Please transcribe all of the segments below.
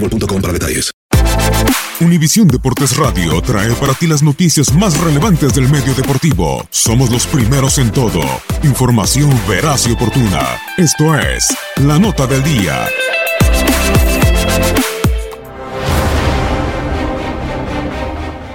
boostmobile.com. Univisión Deportes Radio trae para ti las noticias más relevantes del medio deportivo. Somos los primeros en todo. Información veraz y oportuna. Esto es La Nota del Día.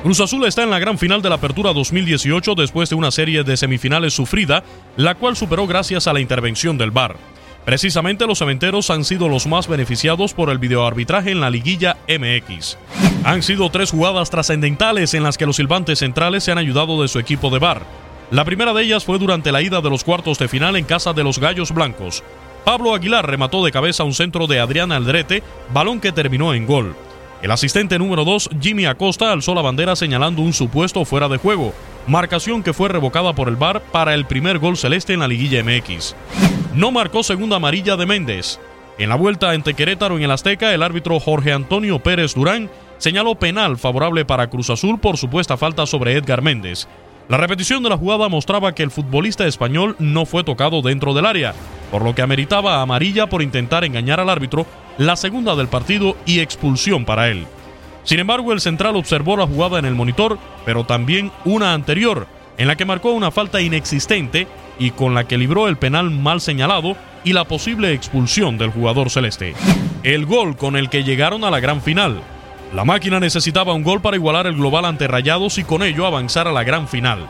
Cruz Azul está en la gran final de la Apertura 2018 después de una serie de semifinales sufrida, la cual superó gracias a la intervención del VAR. Precisamente los cementeros han sido los más beneficiados por el videoarbitraje en la liguilla MX. Han sido tres jugadas trascendentales en las que los silbantes centrales se han ayudado de su equipo de VAR. La primera de ellas fue durante la ida de los cuartos de final en casa de los Gallos Blancos. Pablo Aguilar remató de cabeza un centro de Adrián Aldrete, balón que terminó en gol. El asistente número 2, Jimmy Acosta, alzó la bandera señalando un supuesto fuera de juego, marcación que fue revocada por el VAR para el primer gol celeste en la liguilla MX. No marcó segunda amarilla de Méndez. En la vuelta ante Querétaro en el Azteca, el árbitro Jorge Antonio Pérez Durán señaló penal favorable para Cruz Azul por supuesta falta sobre Edgar Méndez. La repetición de la jugada mostraba que el futbolista español no fue tocado dentro del área, por lo que ameritaba amarilla por intentar engañar al árbitro, la segunda del partido y expulsión para él. Sin embargo, el central observó la jugada en el monitor, pero también una anterior, en la que marcó una falta inexistente y con la que libró el penal mal señalado y la posible expulsión del jugador celeste. El gol con el que llegaron a la gran final. La máquina necesitaba un gol para igualar el global ante Rayados y con ello avanzar a la gran final.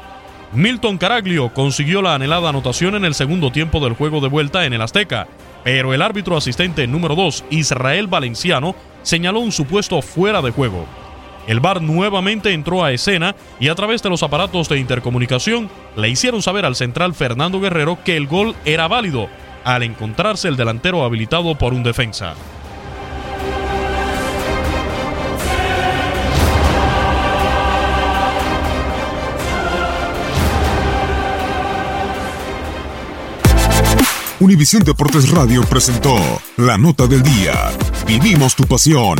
Milton Caraglio consiguió la anhelada anotación en el segundo tiempo del juego de vuelta en el Azteca, pero el árbitro asistente número 2, Israel Valenciano, señaló un supuesto fuera de juego. El VAR nuevamente entró a escena y a través de los aparatos de intercomunicación le hicieron saber al central Fernando Guerrero que el gol era válido, al encontrarse el delantero habilitado por un defensa. Univisión Deportes Radio presentó La Nota del Día. Vivimos tu pasión.